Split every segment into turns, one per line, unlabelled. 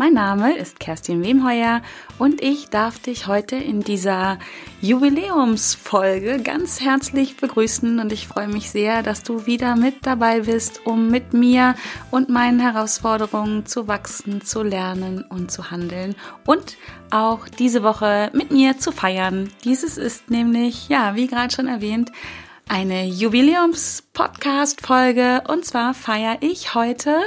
Mein Name ist Kerstin Wemheuer und ich darf dich heute in dieser Jubiläumsfolge ganz herzlich begrüßen und ich freue mich sehr, dass du wieder mit dabei bist, um mit mir und meinen Herausforderungen zu wachsen, zu lernen und zu handeln und auch diese Woche mit mir zu feiern. Dieses ist nämlich, ja, wie gerade schon erwähnt, eine Jubiläums-Podcast-Folge und zwar feiere ich heute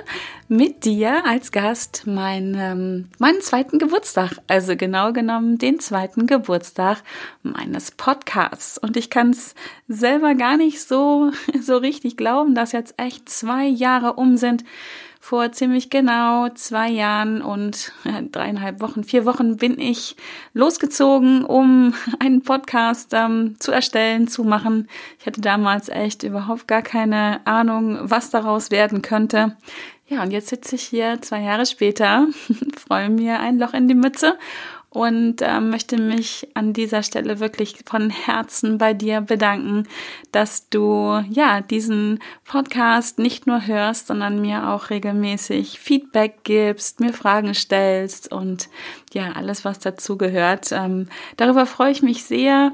mit dir als Gast meinen, ähm, meinen zweiten Geburtstag, also genau genommen den zweiten Geburtstag meines Podcasts. Und ich kann es selber gar nicht so, so richtig glauben, dass jetzt echt zwei Jahre um sind vor ziemlich genau zwei Jahren und dreieinhalb Wochen, vier Wochen bin ich losgezogen, um einen Podcast ähm, zu erstellen, zu machen. Ich hatte damals echt überhaupt gar keine Ahnung, was daraus werden könnte. Ja, und jetzt sitze ich hier zwei Jahre später, freue mir ein Loch in die Mütze und äh, möchte mich an dieser Stelle wirklich von Herzen bei dir bedanken, dass du ja diesen Podcast nicht nur hörst, sondern mir auch regelmäßig Feedback gibst, mir Fragen stellst und ja alles was dazu gehört. Ähm, darüber freue ich mich sehr.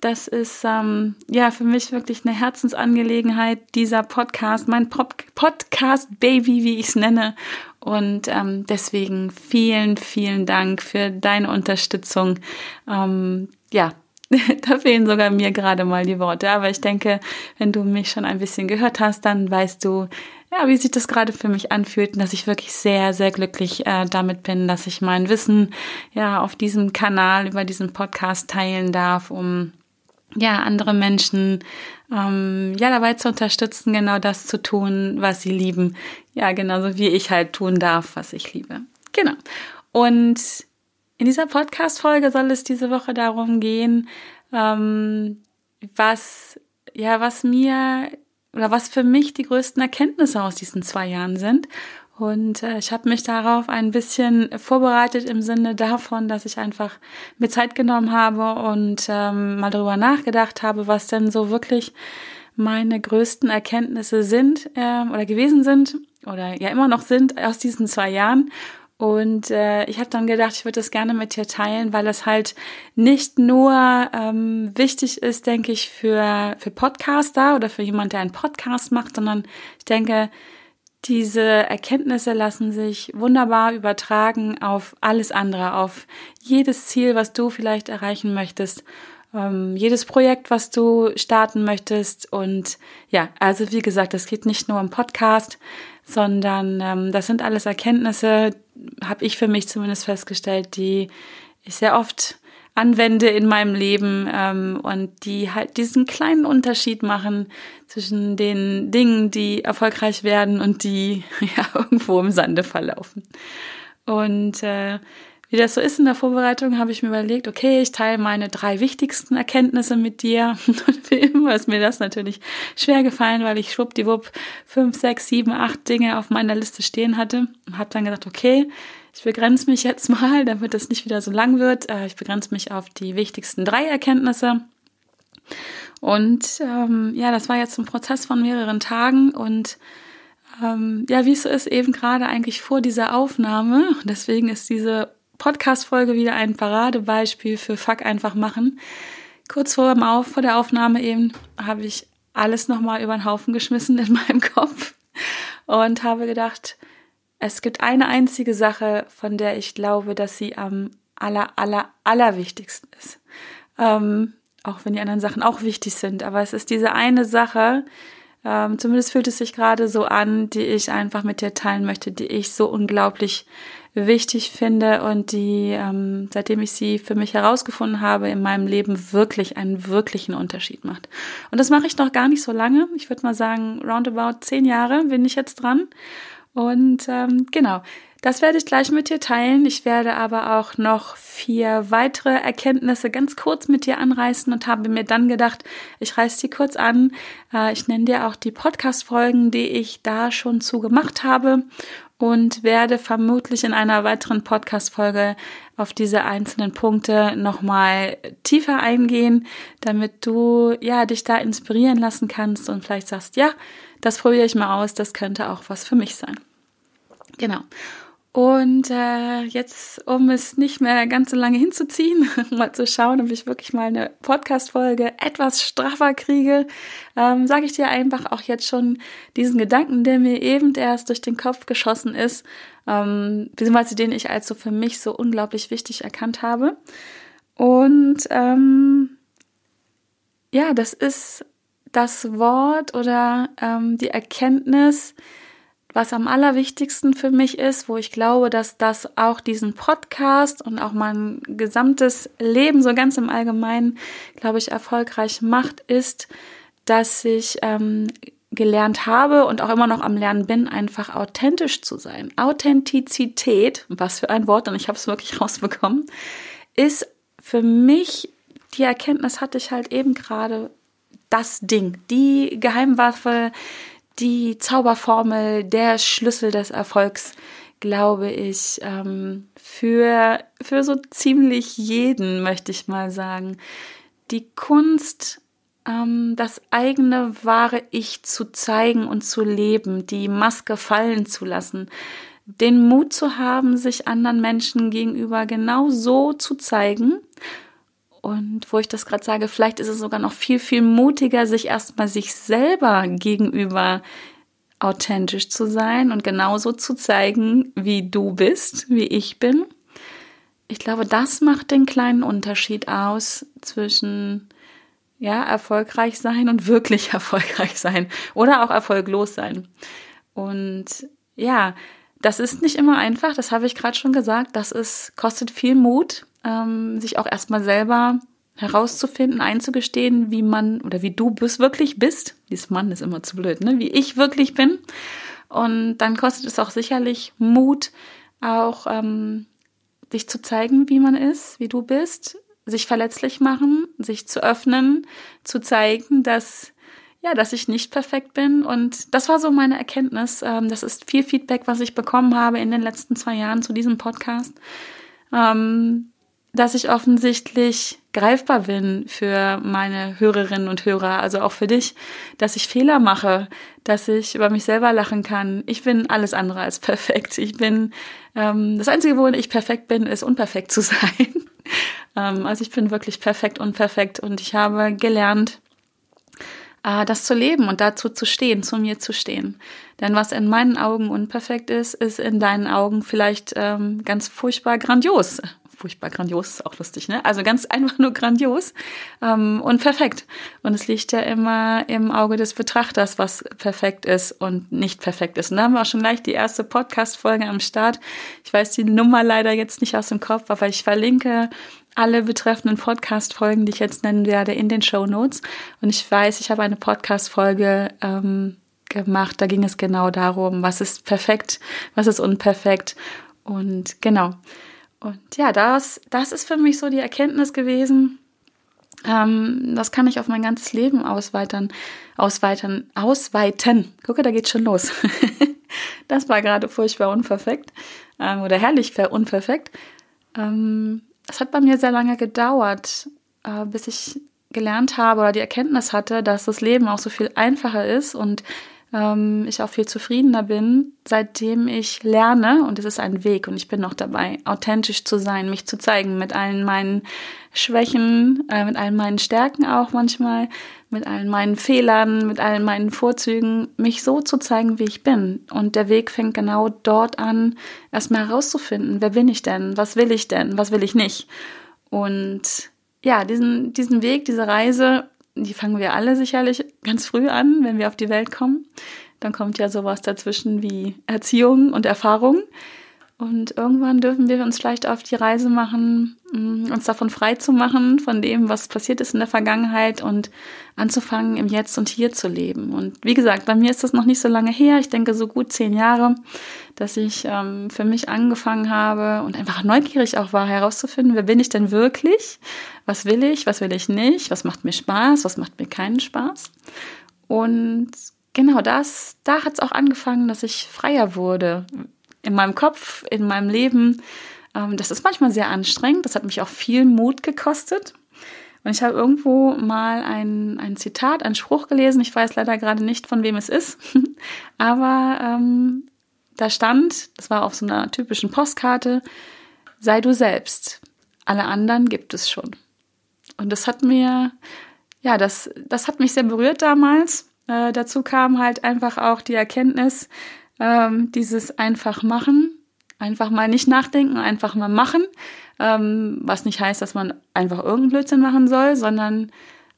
Das ist ähm, ja für mich wirklich eine Herzensangelegenheit, dieser Podcast, mein Pop Podcast-Baby, wie ich es nenne. Und ähm, deswegen vielen, vielen Dank für deine Unterstützung. Ähm, ja, da fehlen sogar mir gerade mal die Worte. Aber ich denke, wenn du mich schon ein bisschen gehört hast, dann weißt du, ja, wie sich das gerade für mich anfühlt und dass ich wirklich sehr, sehr glücklich äh, damit bin, dass ich mein Wissen ja auf diesem Kanal über diesen Podcast teilen darf, um ja, andere Menschen ähm, ja dabei zu unterstützen, genau das zu tun, was sie lieben. Ja, genauso wie ich halt tun darf, was ich liebe. Genau. Und in dieser Podcast-Folge soll es diese Woche darum gehen, ähm, was, ja, was mir oder was für mich die größten Erkenntnisse aus diesen zwei Jahren sind und äh, ich habe mich darauf ein bisschen vorbereitet im Sinne davon, dass ich einfach mir Zeit genommen habe und ähm, mal darüber nachgedacht habe, was denn so wirklich meine größten Erkenntnisse sind äh, oder gewesen sind oder ja immer noch sind aus diesen zwei Jahren. Und äh, ich habe dann gedacht, ich würde das gerne mit dir teilen, weil es halt nicht nur ähm, wichtig ist, denke ich, für, für Podcaster oder für jemand, der einen Podcast macht, sondern ich denke, diese Erkenntnisse lassen sich wunderbar übertragen auf alles andere, auf jedes Ziel, was du vielleicht erreichen möchtest, ähm, jedes Projekt, was du starten möchtest. Und ja, also wie gesagt, es geht nicht nur um Podcast, sondern ähm, das sind alles Erkenntnisse, habe ich für mich zumindest festgestellt, die ich sehr oft anwende in meinem Leben ähm, und die halt diesen kleinen Unterschied machen zwischen den Dingen, die erfolgreich werden und die ja irgendwo im Sande verlaufen. Und äh, wie das so ist in der Vorbereitung, habe ich mir überlegt, okay, ich teile meine drei wichtigsten Erkenntnisse mit dir. Und wie immer ist mir das natürlich schwer gefallen, weil ich schwuppdiwupp fünf, sechs, sieben, acht Dinge auf meiner Liste stehen hatte. Und habe dann gedacht, okay, ich begrenze mich jetzt mal, damit es nicht wieder so lang wird. Äh, ich begrenze mich auf die wichtigsten drei Erkenntnisse. Und ähm, ja, das war jetzt ein Prozess von mehreren Tagen und ähm, ja, wie es so ist, eben gerade eigentlich vor dieser Aufnahme. Deswegen ist diese Podcast-Folge wieder ein Paradebeispiel für Fuck einfach machen. Kurz vor, dem Auf, vor der Aufnahme eben habe ich alles nochmal über den Haufen geschmissen in meinem Kopf und habe gedacht, es gibt eine einzige Sache, von der ich glaube, dass sie am aller, aller, allerwichtigsten ist. Ähm, auch wenn die anderen Sachen auch wichtig sind. Aber es ist diese eine Sache, ähm, zumindest fühlt es sich gerade so an, die ich einfach mit dir teilen möchte, die ich so unglaublich wichtig finde und die, ähm, seitdem ich sie für mich herausgefunden habe, in meinem Leben wirklich einen wirklichen Unterschied macht. Und das mache ich noch gar nicht so lange. Ich würde mal sagen, roundabout zehn Jahre bin ich jetzt dran. Und ähm, genau, Das werde ich gleich mit dir teilen. Ich werde aber auch noch vier weitere Erkenntnisse ganz kurz mit dir anreißen und habe mir dann gedacht, ich reiße die kurz an. Äh, ich nenne dir auch die Podcast-Folgen, die ich da schon zu gemacht habe und werde vermutlich in einer weiteren Podcast-Folge auf diese einzelnen Punkte nochmal tiefer eingehen, damit du, ja, dich da inspirieren lassen kannst und vielleicht sagst, ja, das probiere ich mal aus, das könnte auch was für mich sein. Genau. Und äh, jetzt, um es nicht mehr ganz so lange hinzuziehen, mal zu schauen, ob ich wirklich mal eine Podcast-Folge etwas straffer kriege, ähm, sage ich dir einfach auch jetzt schon diesen Gedanken, der mir eben erst durch den Kopf geschossen ist, ähm, beziehungsweise den ich als so für mich so unglaublich wichtig erkannt habe. Und ähm, ja, das ist das Wort oder ähm, die Erkenntnis, was am allerwichtigsten für mich ist, wo ich glaube, dass das auch diesen Podcast und auch mein gesamtes Leben so ganz im Allgemeinen, glaube ich, erfolgreich macht, ist, dass ich ähm, gelernt habe und auch immer noch am Lernen bin, einfach authentisch zu sein. Authentizität, was für ein Wort, und ich habe es wirklich rausbekommen, ist für mich, die Erkenntnis hatte ich halt eben gerade, das Ding, die Geheimwaffe, die Zauberformel, der Schlüssel des Erfolgs, glaube ich, ähm, für, für so ziemlich jeden, möchte ich mal sagen. Die Kunst, ähm, das eigene wahre Ich zu zeigen und zu leben, die Maske fallen zu lassen, den Mut zu haben, sich anderen Menschen gegenüber genau so zu zeigen und wo ich das gerade sage, vielleicht ist es sogar noch viel, viel mutiger, sich erstmal sich selber gegenüber authentisch zu sein und genauso zu zeigen, wie du bist, wie ich bin. Ich glaube, das macht den kleinen Unterschied aus zwischen ja, erfolgreich sein und wirklich erfolgreich sein oder auch erfolglos sein. Und ja, das ist nicht immer einfach, das habe ich gerade schon gesagt. Das ist, kostet viel Mut, ähm, sich auch erstmal selber herauszufinden, einzugestehen, wie man oder wie du bist, wirklich bist. Dieses Mann ist immer zu blöd, ne? Wie ich wirklich bin. Und dann kostet es auch sicherlich Mut, auch ähm, dich zu zeigen, wie man ist, wie du bist, sich verletzlich machen, sich zu öffnen, zu zeigen, dass ja, dass ich nicht perfekt bin. Und das war so meine Erkenntnis. Ähm, das ist viel Feedback, was ich bekommen habe in den letzten zwei Jahren zu diesem Podcast. Ähm, dass ich offensichtlich greifbar bin für meine Hörerinnen und Hörer, also auch für dich, dass ich Fehler mache, dass ich über mich selber lachen kann. Ich bin alles andere als perfekt. Ich bin ähm, das Einzige, wo ich perfekt bin, ist unperfekt zu sein. ähm, also ich bin wirklich perfekt unperfekt und ich habe gelernt, äh, das zu leben und dazu zu stehen, zu mir zu stehen. Denn was in meinen Augen unperfekt ist, ist in deinen Augen vielleicht ähm, ganz furchtbar grandios furchtbar grandios, ist auch lustig, ne? Also ganz einfach nur grandios ähm, und perfekt. Und es liegt ja immer im Auge des Betrachters, was perfekt ist und nicht perfekt ist. Und da haben wir auch schon gleich die erste Podcast-Folge am Start. Ich weiß die Nummer leider jetzt nicht aus dem Kopf, aber ich verlinke alle betreffenden Podcast-Folgen, die ich jetzt nennen werde, in den Show Notes. Und ich weiß, ich habe eine Podcast-Folge ähm, gemacht. Da ging es genau darum, was ist perfekt, was ist unperfekt. Und genau. Und ja, das, das ist für mich so die Erkenntnis gewesen. Ähm, das kann ich auf mein ganzes Leben ausweitern, ausweitern, ausweiten. Gucke, da geht's schon los. das war gerade furchtbar unperfekt ähm, oder herrlich unperfekt. Ähm, es hat bei mir sehr lange gedauert, äh, bis ich gelernt habe oder die Erkenntnis hatte, dass das Leben auch so viel einfacher ist und ähm, ich auch viel zufriedener bin, seitdem ich lerne, und es ist ein Weg und ich bin noch dabei, authentisch zu sein, mich zu zeigen mit allen meinen Schwächen, äh, mit allen meinen Stärken auch manchmal, mit allen meinen Fehlern, mit allen meinen Vorzügen, mich so zu zeigen, wie ich bin. Und der Weg fängt genau dort an, erstmal herauszufinden, wer bin ich denn, was will ich denn, was will ich nicht. Und ja, diesen, diesen Weg, diese Reise die fangen wir alle sicherlich ganz früh an, wenn wir auf die Welt kommen. Dann kommt ja sowas dazwischen wie Erziehung und Erfahrung. Und irgendwann dürfen wir uns vielleicht auf die Reise machen, mm, uns davon frei zu machen, von dem, was passiert ist in der Vergangenheit und anzufangen, im Jetzt und Hier zu leben. Und wie gesagt, bei mir ist das noch nicht so lange her. Ich denke so gut zehn Jahre, dass ich ähm, für mich angefangen habe und einfach neugierig auch war, herauszufinden, wer bin ich denn wirklich? Was will ich? Was will ich nicht? Was macht mir Spaß? Was macht mir keinen Spaß? Und genau das, da hat es auch angefangen, dass ich freier wurde in meinem Kopf, in meinem Leben. Ähm, das ist manchmal sehr anstrengend. Das hat mich auch viel Mut gekostet. Und ich habe irgendwo mal ein, ein Zitat, ein Spruch gelesen. Ich weiß leider gerade nicht, von wem es ist. Aber ähm, da stand, das war auf so einer typischen Postkarte, sei du selbst. Alle anderen gibt es schon. Und das hat mir, ja, das, das hat mich sehr berührt damals. Äh, dazu kam halt einfach auch die Erkenntnis, ähm, dieses einfach machen, einfach mal nicht nachdenken, einfach mal machen, ähm, was nicht heißt, dass man einfach irgendeinen Blödsinn machen soll, sondern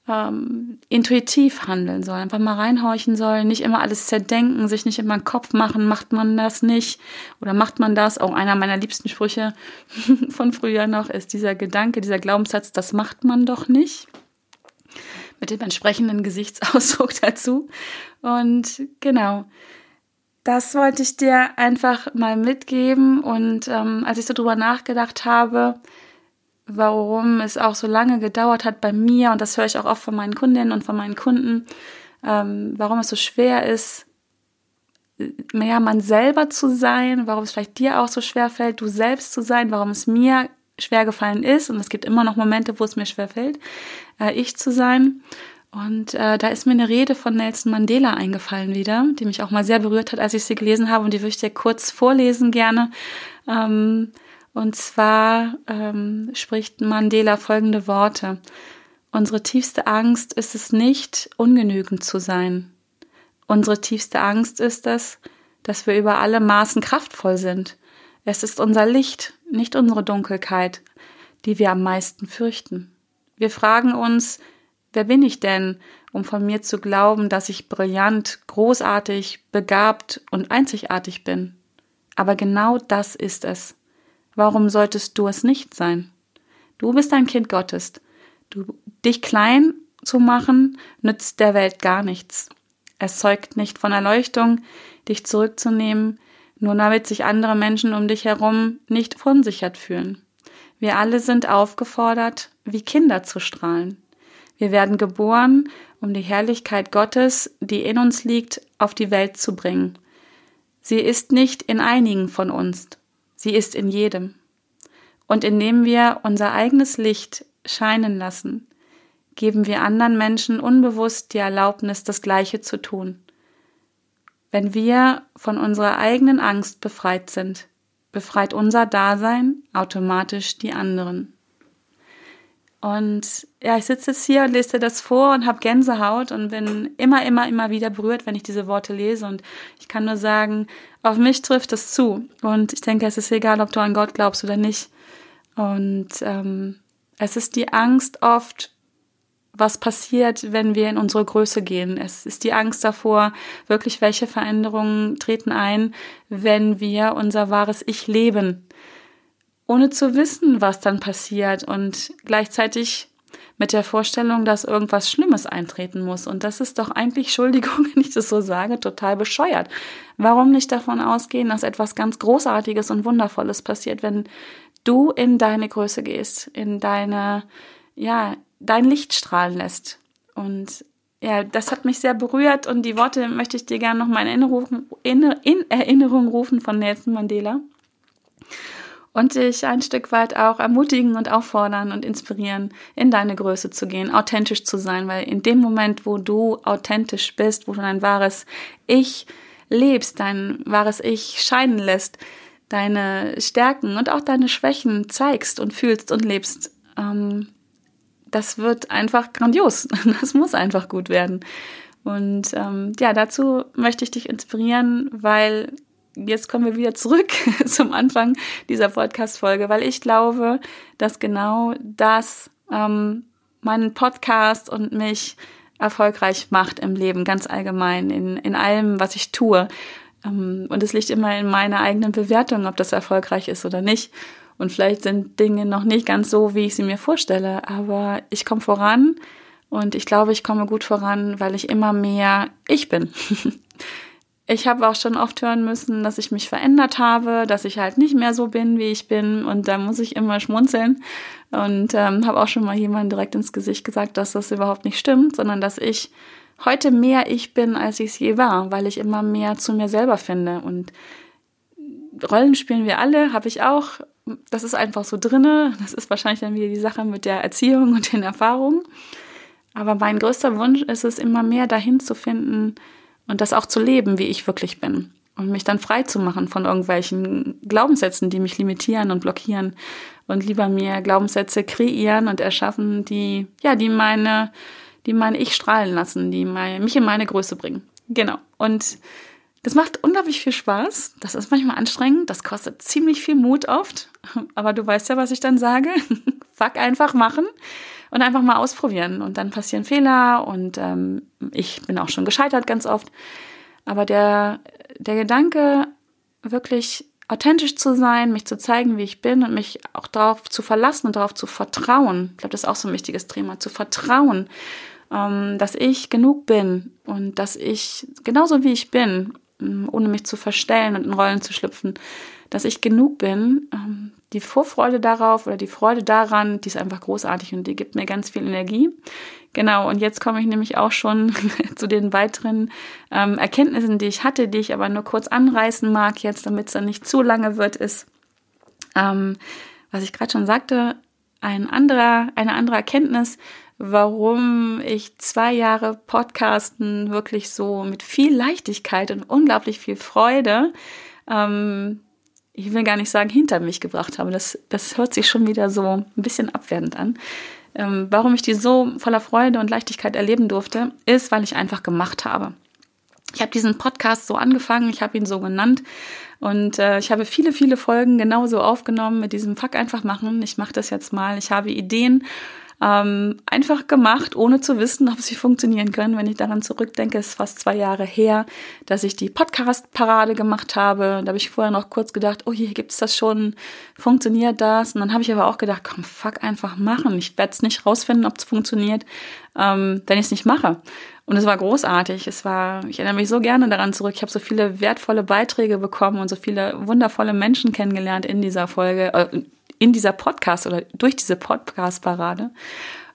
ähm, intuitiv handeln soll, einfach mal reinhorchen soll, nicht immer alles zerdenken, sich nicht immer einen Kopf machen, macht man das nicht oder macht man das? Auch einer meiner liebsten Sprüche von früher noch ist dieser Gedanke, dieser Glaubenssatz, das macht man doch nicht. Mit dem entsprechenden Gesichtsausdruck dazu. Und genau, das wollte ich dir einfach mal mitgeben. Und ähm, als ich so drüber nachgedacht habe, warum es auch so lange gedauert hat bei mir, und das höre ich auch oft von meinen Kundinnen und von meinen Kunden, ähm, warum es so schwer ist, mehr man selber zu sein, warum es vielleicht dir auch so schwer fällt, du selbst zu sein, warum es mir schwer gefallen ist, und es gibt immer noch Momente, wo es mir schwer fällt, äh, ich zu sein. Und äh, da ist mir eine Rede von Nelson Mandela eingefallen wieder, die mich auch mal sehr berührt hat, als ich sie gelesen habe. Und die würde ich dir kurz vorlesen gerne. Ähm, und zwar ähm, spricht Mandela folgende Worte. Unsere tiefste Angst ist es nicht, ungenügend zu sein. Unsere tiefste Angst ist es, dass wir über alle Maßen kraftvoll sind. Es ist unser Licht, nicht unsere Dunkelheit, die wir am meisten fürchten. Wir fragen uns, Wer bin ich denn, um von mir zu glauben, dass ich brillant, großartig, begabt und einzigartig bin? Aber genau das ist es. Warum solltest du es nicht sein? Du bist ein Kind Gottes. Du, dich klein zu machen, nützt der Welt gar nichts. Es zeugt nicht von Erleuchtung, dich zurückzunehmen, nur damit sich andere Menschen um dich herum nicht verunsichert fühlen. Wir alle sind aufgefordert, wie Kinder zu strahlen. Wir werden geboren, um die Herrlichkeit Gottes, die in uns liegt, auf die Welt zu bringen. Sie ist nicht in einigen von uns, sie ist in jedem. Und indem wir unser eigenes Licht scheinen lassen, geben wir anderen Menschen unbewusst die Erlaubnis, das Gleiche zu tun. Wenn wir von unserer eigenen Angst befreit sind, befreit unser Dasein automatisch die anderen. Und ja, ich sitze jetzt hier und lese dir das vor und habe Gänsehaut und bin immer, immer, immer wieder berührt, wenn ich diese Worte lese. Und ich kann nur sagen, auf mich trifft es zu. Und ich denke, es ist egal, ob du an Gott glaubst oder nicht. Und ähm, es ist die Angst oft, was passiert, wenn wir in unsere Größe gehen. Es ist die Angst davor, wirklich welche Veränderungen treten ein, wenn wir unser wahres Ich leben ohne zu wissen, was dann passiert und gleichzeitig mit der Vorstellung, dass irgendwas Schlimmes eintreten muss. Und das ist doch eigentlich, Entschuldigung, wenn ich das so sage, total bescheuert. Warum nicht davon ausgehen, dass etwas ganz Großartiges und Wundervolles passiert, wenn du in deine Größe gehst, in deine, ja, dein Licht strahlen lässt. Und ja, das hat mich sehr berührt und die Worte möchte ich dir gerne noch mal in in Erinnerung rufen von Nelson Mandela und dich ein Stück weit auch ermutigen und auffordern und inspirieren, in deine Größe zu gehen, authentisch zu sein, weil in dem Moment, wo du authentisch bist, wo du dein wahres Ich lebst, dein wahres Ich scheinen lässt, deine Stärken und auch deine Schwächen zeigst und fühlst und lebst, ähm, das wird einfach grandios. Das muss einfach gut werden. Und ähm, ja, dazu möchte ich dich inspirieren, weil jetzt kommen wir wieder zurück zum Anfang dieser Podcast-Folge, weil ich glaube, dass genau das ähm, meinen Podcast und mich erfolgreich macht im Leben, ganz allgemein, in, in allem, was ich tue. Ähm, und es liegt immer in meiner eigenen Bewertung, ob das erfolgreich ist oder nicht. Und vielleicht sind Dinge noch nicht ganz so, wie ich sie mir vorstelle, aber ich komme voran und ich glaube, ich komme gut voran, weil ich immer mehr ich bin. ich habe auch schon oft hören müssen, dass ich mich verändert habe, dass ich halt nicht mehr so bin, wie ich bin. Und da muss ich immer schmunzeln. Und ähm, habe auch schon mal jemandem direkt ins Gesicht gesagt, dass das überhaupt nicht stimmt, sondern dass ich heute mehr ich bin, als ich es je war, weil ich immer mehr zu mir selber finde. Und Rollen spielen wir alle, habe ich auch. Das ist einfach so drinne. Das ist wahrscheinlich dann wieder die Sache mit der Erziehung und den Erfahrungen. Aber mein größter Wunsch ist es, immer mehr dahin zu finden und das auch zu leben, wie ich wirklich bin. Und mich dann frei zu machen von irgendwelchen Glaubenssätzen, die mich limitieren und blockieren. Und lieber mir Glaubenssätze kreieren und erschaffen, die, ja, die meine, die meine Ich strahlen lassen, die meine, mich in meine Größe bringen. Genau. Und das macht unglaublich viel Spaß. Das ist manchmal anstrengend. Das kostet ziemlich viel Mut oft. Aber du weißt ja, was ich dann sage. Fuck einfach machen und einfach mal ausprobieren. Und dann passieren Fehler und ähm, ich bin auch schon gescheitert ganz oft. Aber der, der Gedanke, wirklich authentisch zu sein, mich zu zeigen, wie ich bin und mich auch darauf zu verlassen und darauf zu vertrauen. Ich glaube, das ist auch so ein wichtiges Thema, zu vertrauen, ähm, dass ich genug bin und dass ich genauso wie ich bin, ähm, ohne mich zu verstellen und in Rollen zu schlüpfen, dass ich genug bin, ähm, die Vorfreude darauf oder die Freude daran, die ist einfach großartig und die gibt mir ganz viel Energie. Genau, und jetzt komme ich nämlich auch schon zu den weiteren ähm, Erkenntnissen, die ich hatte, die ich aber nur kurz anreißen mag jetzt, damit es dann nicht zu lange wird, ist, ähm, was ich gerade schon sagte, ein anderer, eine andere Erkenntnis, warum ich zwei Jahre Podcasten wirklich so mit viel Leichtigkeit und unglaublich viel Freude ähm, ich will gar nicht sagen, hinter mich gebracht habe. Das, das hört sich schon wieder so ein bisschen abwertend an. Ähm, warum ich die so voller Freude und Leichtigkeit erleben durfte, ist, weil ich einfach gemacht habe. Ich habe diesen Podcast so angefangen, ich habe ihn so genannt und äh, ich habe viele, viele Folgen genauso aufgenommen mit diesem Fuck einfach machen. Ich mache das jetzt mal. Ich habe Ideen ähm, einfach gemacht, ohne zu wissen, ob sie funktionieren können. Wenn ich daran zurückdenke, ist fast zwei Jahre her, dass ich die Podcast-Parade gemacht habe. Da habe ich vorher noch kurz gedacht, oh, hier gibt's das schon, funktioniert das? Und dann habe ich aber auch gedacht, komm, fuck, einfach machen. Ich werde es nicht rausfinden, ob es funktioniert, ähm, wenn ich es nicht mache. Und es war großartig. Es war, ich erinnere mich so gerne daran zurück. Ich habe so viele wertvolle Beiträge bekommen und so viele wundervolle Menschen kennengelernt in dieser Folge, äh, in dieser Podcast oder durch diese Podcast-Parade.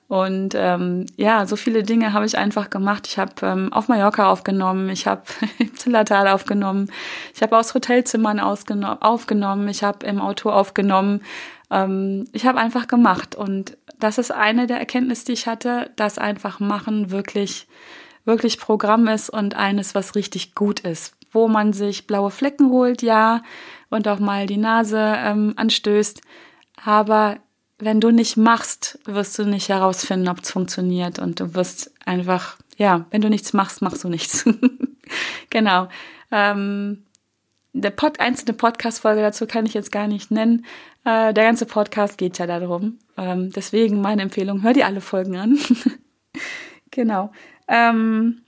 Und ähm, ja, so viele Dinge habe ich einfach gemacht. Ich habe ähm, auf Mallorca aufgenommen, ich habe im Zillertal aufgenommen, ich habe aus Hotelzimmern aufgenommen, ich habe im Auto aufgenommen. Ähm, ich habe einfach gemacht. Und das ist eine der Erkenntnisse, die ich hatte, dass einfach machen wirklich, wirklich Programm ist und eines, was richtig gut ist. Wo man sich blaue Flecken holt, ja, und auch mal die Nase ähm, anstößt aber wenn du nicht machst, wirst du nicht herausfinden, ob es funktioniert. Und du wirst einfach, ja, wenn du nichts machst, machst du nichts. genau. Ähm, der Pod, einzelne Podcast-Folge dazu kann ich jetzt gar nicht nennen. Äh, der ganze Podcast geht ja darum. Ähm, deswegen meine Empfehlung, hör dir alle Folgen an. genau. Ähm,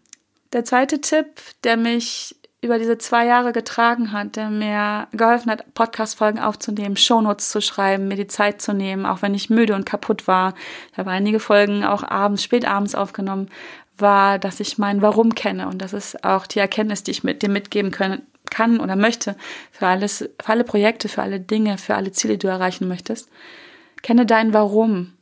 der zweite Tipp, der mich über diese zwei Jahre getragen hat, der mir geholfen hat, Podcast-Folgen aufzunehmen, Shownotes zu schreiben, mir die Zeit zu nehmen, auch wenn ich müde und kaputt war. Ich habe einige Folgen auch abends, spät abends aufgenommen, war, dass ich mein Warum kenne. Und das ist auch die Erkenntnis, die ich mit dir mitgeben können, kann oder möchte für alles, für alle Projekte, für alle Dinge, für alle Ziele, die du erreichen möchtest. Kenne dein Warum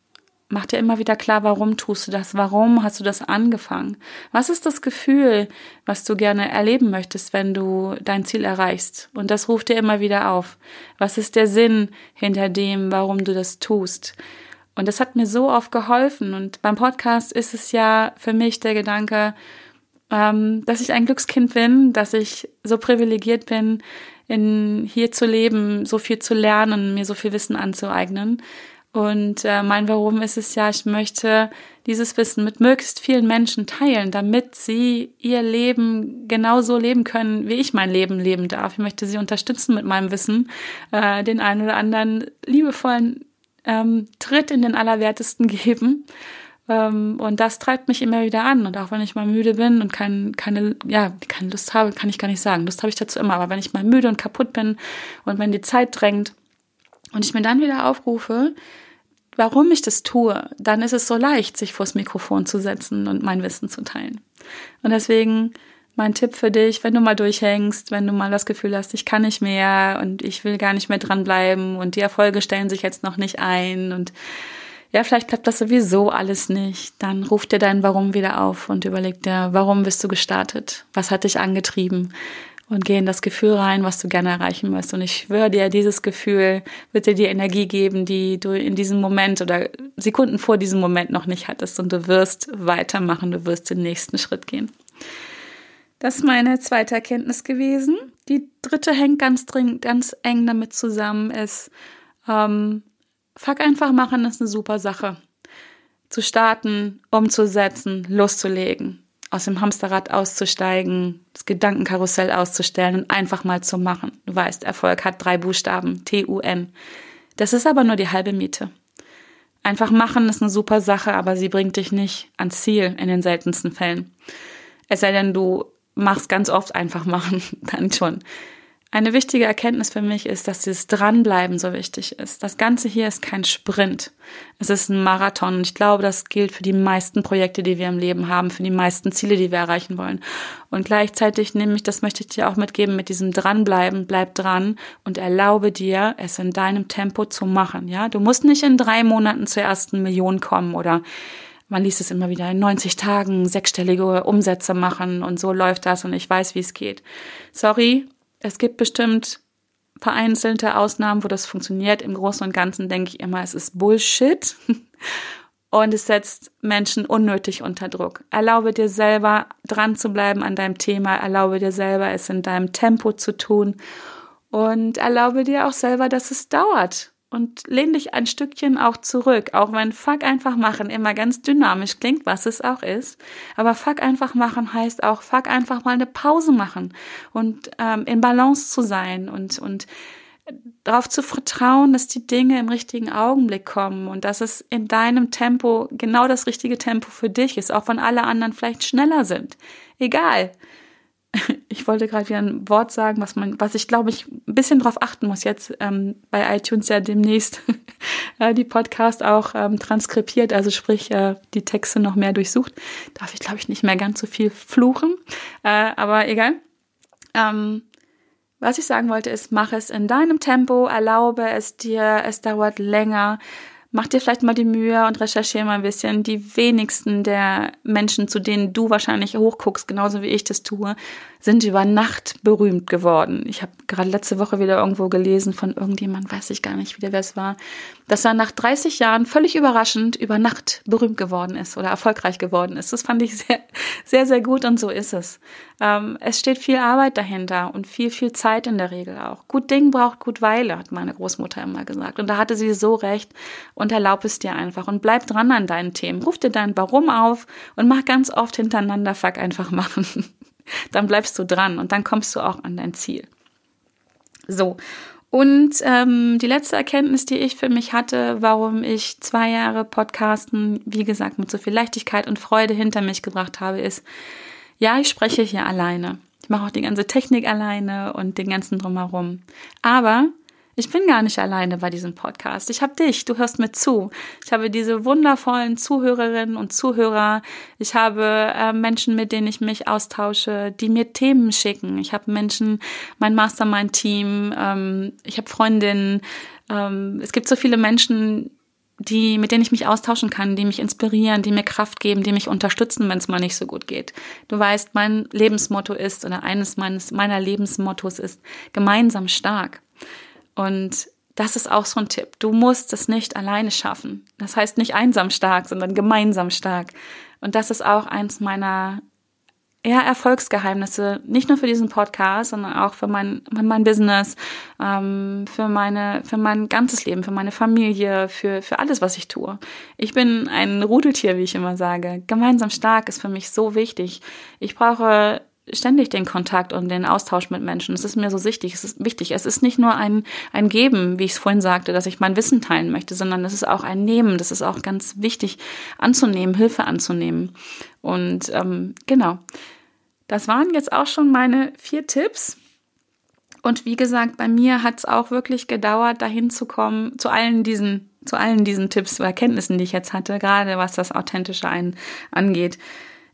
mach dir immer wieder klar, warum tust du das? Warum hast du das angefangen? Was ist das Gefühl, was du gerne erleben möchtest, wenn du dein Ziel erreichst? Und das ruft dir immer wieder auf. Was ist der Sinn hinter dem, warum du das tust? Und das hat mir so oft geholfen. Und beim Podcast ist es ja für mich der Gedanke, ähm, dass ich ein Glückskind bin, dass ich so privilegiert bin, in hier zu leben, so viel zu lernen, mir so viel Wissen anzueignen. Und äh, mein Warum ist es ja, ich möchte dieses Wissen mit möglichst vielen Menschen teilen, damit sie ihr Leben genauso leben können, wie ich mein Leben leben darf. Ich möchte sie unterstützen mit meinem Wissen, äh, den einen oder anderen liebevollen ähm, Tritt in den Allerwertesten geben. Ähm, und das treibt mich immer wieder an. Und auch wenn ich mal müde bin und kein, keine, ja, keine Lust habe, kann ich gar nicht sagen. Lust habe ich dazu immer. Aber wenn ich mal müde und kaputt bin und wenn die Zeit drängt und ich mir dann wieder aufrufe, warum ich das tue, dann ist es so leicht, sich vors Mikrofon zu setzen und mein Wissen zu teilen. Und deswegen mein Tipp für dich, wenn du mal durchhängst, wenn du mal das Gefühl hast, ich kann nicht mehr und ich will gar nicht mehr dranbleiben und die Erfolge stellen sich jetzt noch nicht ein und ja, vielleicht klappt das sowieso alles nicht, dann ruf dir dein Warum wieder auf und überleg dir, warum bist du gestartet? Was hat dich angetrieben? Und geh in das Gefühl rein, was du gerne erreichen möchtest. Und ich schwöre dir, dieses Gefühl wird dir die Energie geben, die du in diesem Moment oder Sekunden vor diesem Moment noch nicht hattest. Und du wirst weitermachen, du wirst den nächsten Schritt gehen. Das ist meine zweite Erkenntnis gewesen. Die dritte hängt ganz dringend, ganz eng damit zusammen, ist, ähm, Fuck einfach machen ist eine super Sache. Zu starten, umzusetzen, loszulegen, aus dem Hamsterrad auszusteigen, das Gedankenkarussell auszustellen und einfach mal zu machen. Du weißt, Erfolg hat drei Buchstaben, T-U-N. Das ist aber nur die halbe Miete. Einfach machen ist eine super Sache, aber sie bringt dich nicht ans Ziel in den seltensten Fällen. Es sei denn, du machst ganz oft einfach machen, dann schon. Eine wichtige Erkenntnis für mich ist, dass dieses Dranbleiben so wichtig ist. Das Ganze hier ist kein Sprint. Es ist ein Marathon. Und ich glaube, das gilt für die meisten Projekte, die wir im Leben haben, für die meisten Ziele, die wir erreichen wollen. Und gleichzeitig nehme ich, das möchte ich dir auch mitgeben, mit diesem Dranbleiben, bleib dran und erlaube dir, es in deinem Tempo zu machen. Ja, du musst nicht in drei Monaten zur ersten Million kommen oder man liest es immer wieder, in 90 Tagen sechsstellige Umsätze machen und so läuft das und ich weiß, wie es geht. Sorry, es gibt bestimmt vereinzelte Ausnahmen, wo das funktioniert. Im Großen und Ganzen denke ich immer, es ist Bullshit. Und es setzt Menschen unnötig unter Druck. Erlaube dir selber dran zu bleiben an deinem Thema. Erlaube dir selber, es in deinem Tempo zu tun. Und erlaube dir auch selber, dass es dauert und lehn dich ein Stückchen auch zurück, auch wenn Fuck einfach machen immer ganz dynamisch klingt, was es auch ist. Aber Fuck einfach machen heißt auch Fuck einfach mal eine Pause machen und ähm, in Balance zu sein und und darauf zu vertrauen, dass die Dinge im richtigen Augenblick kommen und dass es in deinem Tempo genau das richtige Tempo für dich ist, auch wenn alle anderen vielleicht schneller sind. Egal ich wollte gerade wieder ein Wort sagen, was man, was ich glaube ich ein bisschen drauf achten muss jetzt ähm, bei iTunes ja demnächst die Podcast auch ähm, transkribiert, also sprich äh, die Texte noch mehr durchsucht. Darf ich glaube ich nicht mehr ganz so viel fluchen, äh, aber egal. Ähm, was ich sagen wollte ist, mach es in deinem Tempo, erlaube es dir, es dauert länger mach dir vielleicht mal die Mühe und recherchiere mal ein bisschen. Die wenigsten der Menschen, zu denen du wahrscheinlich hochguckst, genauso wie ich das tue, sind über Nacht berühmt geworden. Ich habe gerade letzte Woche wieder irgendwo gelesen von irgendjemand, weiß ich gar nicht wieder, wer es war, dass er nach 30 Jahren völlig überraschend über Nacht berühmt geworden ist oder erfolgreich geworden ist. Das fand ich sehr, sehr, sehr gut und so ist es. Ähm, es steht viel Arbeit dahinter und viel, viel Zeit in der Regel auch. Gut Ding braucht gut Weile, hat meine Großmutter immer gesagt. Und da hatte sie so recht und erlaub es dir einfach und bleib dran an deinen Themen. Ruf dir dein Warum auf und mach ganz oft hintereinander Fuck einfach machen. dann bleibst du dran und dann kommst du auch an dein Ziel. So. Und ähm, die letzte Erkenntnis, die ich für mich hatte, warum ich zwei Jahre Podcasten, wie gesagt, mit so viel Leichtigkeit und Freude hinter mich gebracht habe, ist, ja, ich spreche hier alleine. Ich mache auch die ganze Technik alleine und den ganzen drumherum. Aber ich bin gar nicht alleine bei diesem Podcast. Ich habe dich, du hörst mir zu. Ich habe diese wundervollen Zuhörerinnen und Zuhörer. Ich habe äh, Menschen, mit denen ich mich austausche, die mir Themen schicken. Ich habe Menschen, mein Mastermind-Team, ähm, ich habe Freundinnen. Ähm, es gibt so viele Menschen, die, mit denen ich mich austauschen kann, die mich inspirieren, die mir Kraft geben, die mich unterstützen, wenn es mal nicht so gut geht. Du weißt, mein Lebensmotto ist, oder eines meines, meiner Lebensmottos ist, gemeinsam stark. Und das ist auch so ein Tipp. Du musst es nicht alleine schaffen. Das heißt nicht einsam stark, sondern gemeinsam stark. Und das ist auch eins meiner ja, Erfolgsgeheimnisse, nicht nur für diesen Podcast, sondern auch für mein, mein Business, ähm, für meine, für mein ganzes Leben, für meine Familie, für, für alles, was ich tue. Ich bin ein Rudeltier, wie ich immer sage. Gemeinsam stark ist für mich so wichtig. Ich brauche ständig den Kontakt und den Austausch mit Menschen. Es ist mir so wichtig. Es ist wichtig. Es ist nicht nur ein, ein Geben, wie ich es vorhin sagte, dass ich mein Wissen teilen möchte, sondern es ist auch ein Nehmen. Das ist auch ganz wichtig anzunehmen, Hilfe anzunehmen. Und ähm, genau. Das waren jetzt auch schon meine vier Tipps. Und wie gesagt, bei mir hat es auch wirklich gedauert, dahin zu kommen, zu allen diesen, zu allen diesen Tipps, Erkenntnissen, die ich jetzt hatte, gerade was das Authentische ein, angeht.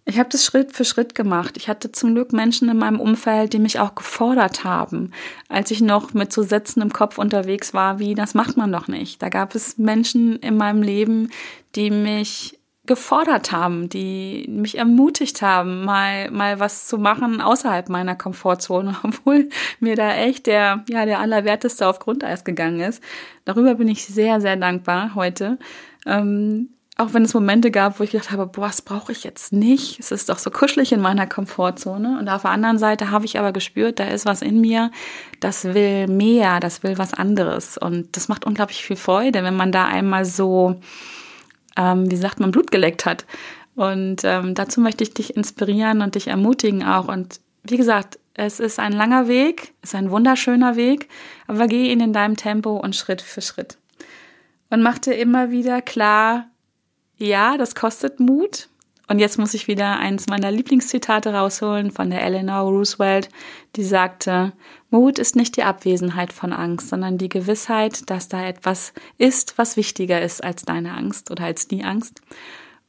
Ich habe das Schritt für Schritt gemacht. Ich hatte zum Glück Menschen in meinem Umfeld, die mich auch gefordert haben, als ich noch mit so Sätzen im Kopf unterwegs war, wie das macht man doch nicht. Da gab es Menschen in meinem Leben, die mich gefordert haben, die mich ermutigt haben, mal mal was zu machen außerhalb meiner Komfortzone, obwohl mir da echt der ja der allerwerteste auf Grundeis gegangen ist. Darüber bin ich sehr sehr dankbar heute. Ähm, auch wenn es Momente gab, wo ich gedacht habe, boah, das brauche ich jetzt nicht. Es ist doch so kuschelig in meiner Komfortzone. Und auf der anderen Seite habe ich aber gespürt, da ist was in mir, das will mehr, das will was anderes. Und das macht unglaublich viel Freude, wenn man da einmal so, ähm, wie sagt man, Blut geleckt hat. Und ähm, dazu möchte ich dich inspirieren und dich ermutigen auch. Und wie gesagt, es ist ein langer Weg, es ist ein wunderschöner Weg, aber geh ihn in deinem Tempo und Schritt für Schritt. Und mach dir immer wieder klar, ja, das kostet Mut. Und jetzt muss ich wieder eins meiner Lieblingszitate rausholen von der Eleanor Roosevelt, die sagte, Mut ist nicht die Abwesenheit von Angst, sondern die Gewissheit, dass da etwas ist, was wichtiger ist als deine Angst oder als die Angst.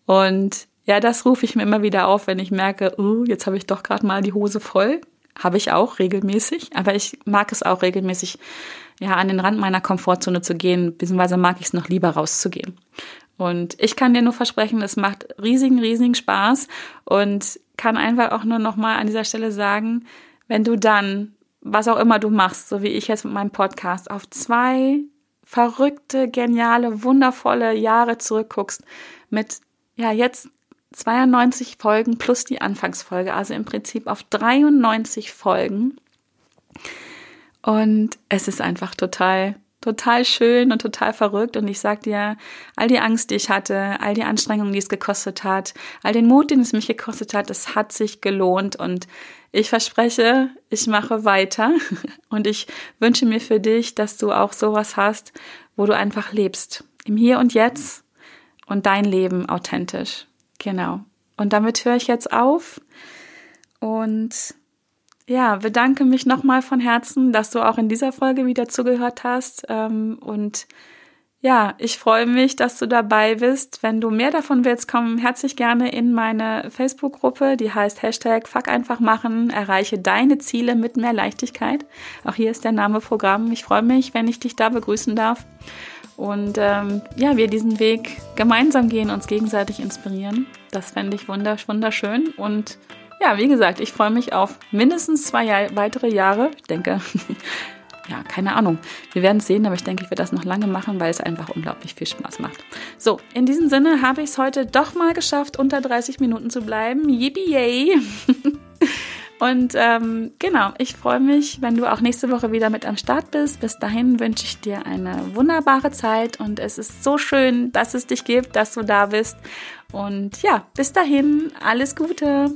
Und ja, das rufe ich mir immer wieder auf, wenn ich merke, uh, jetzt habe ich doch gerade mal die Hose voll. Habe ich auch regelmäßig, aber ich mag es auch regelmäßig, ja, an den Rand meiner Komfortzone zu gehen, beziehungsweise mag ich es noch lieber rauszugehen. Und ich kann dir nur versprechen, es macht riesigen, riesigen Spaß und kann einfach auch nur noch mal an dieser Stelle sagen, wenn du dann, was auch immer du machst, so wie ich jetzt mit meinem Podcast, auf zwei verrückte, geniale, wundervolle Jahre zurückguckst mit, ja, jetzt 92 Folgen plus die Anfangsfolge, also im Prinzip auf 93 Folgen. Und es ist einfach total total schön und total verrückt. Und ich sag dir, all die Angst, die ich hatte, all die Anstrengungen, die es gekostet hat, all den Mut, den es mich gekostet hat, es hat sich gelohnt. Und ich verspreche, ich mache weiter. Und ich wünsche mir für dich, dass du auch sowas hast, wo du einfach lebst. Im Hier und Jetzt und dein Leben authentisch. Genau. Und damit höre ich jetzt auf und ja, bedanke mich nochmal von Herzen, dass du auch in dieser Folge wieder zugehört hast. Ähm, und ja, ich freue mich, dass du dabei bist. Wenn du mehr davon willst, komm herzlich gerne in meine Facebook-Gruppe, die heißt Hashtag Fuck einfach machen, erreiche deine Ziele mit mehr Leichtigkeit. Auch hier ist der Name Programm. Ich freue mich, wenn ich dich da begrüßen darf. Und ähm, ja, wir diesen Weg gemeinsam gehen, uns gegenseitig inspirieren. Das fände ich wunderschön. Und ja, wie gesagt, ich freue mich auf mindestens zwei Jahr weitere Jahre. Ich denke, ja, keine Ahnung. Wir werden es sehen, aber ich denke, ich werde das noch lange machen, weil es einfach unglaublich viel Spaß macht. So, in diesem Sinne habe ich es heute doch mal geschafft, unter 30 Minuten zu bleiben. Yippie yay! Und ähm, genau, ich freue mich, wenn du auch nächste Woche wieder mit am Start bist. Bis dahin wünsche ich dir eine wunderbare Zeit und es ist so schön, dass es dich gibt, dass du da bist. Und ja, bis dahin, alles Gute.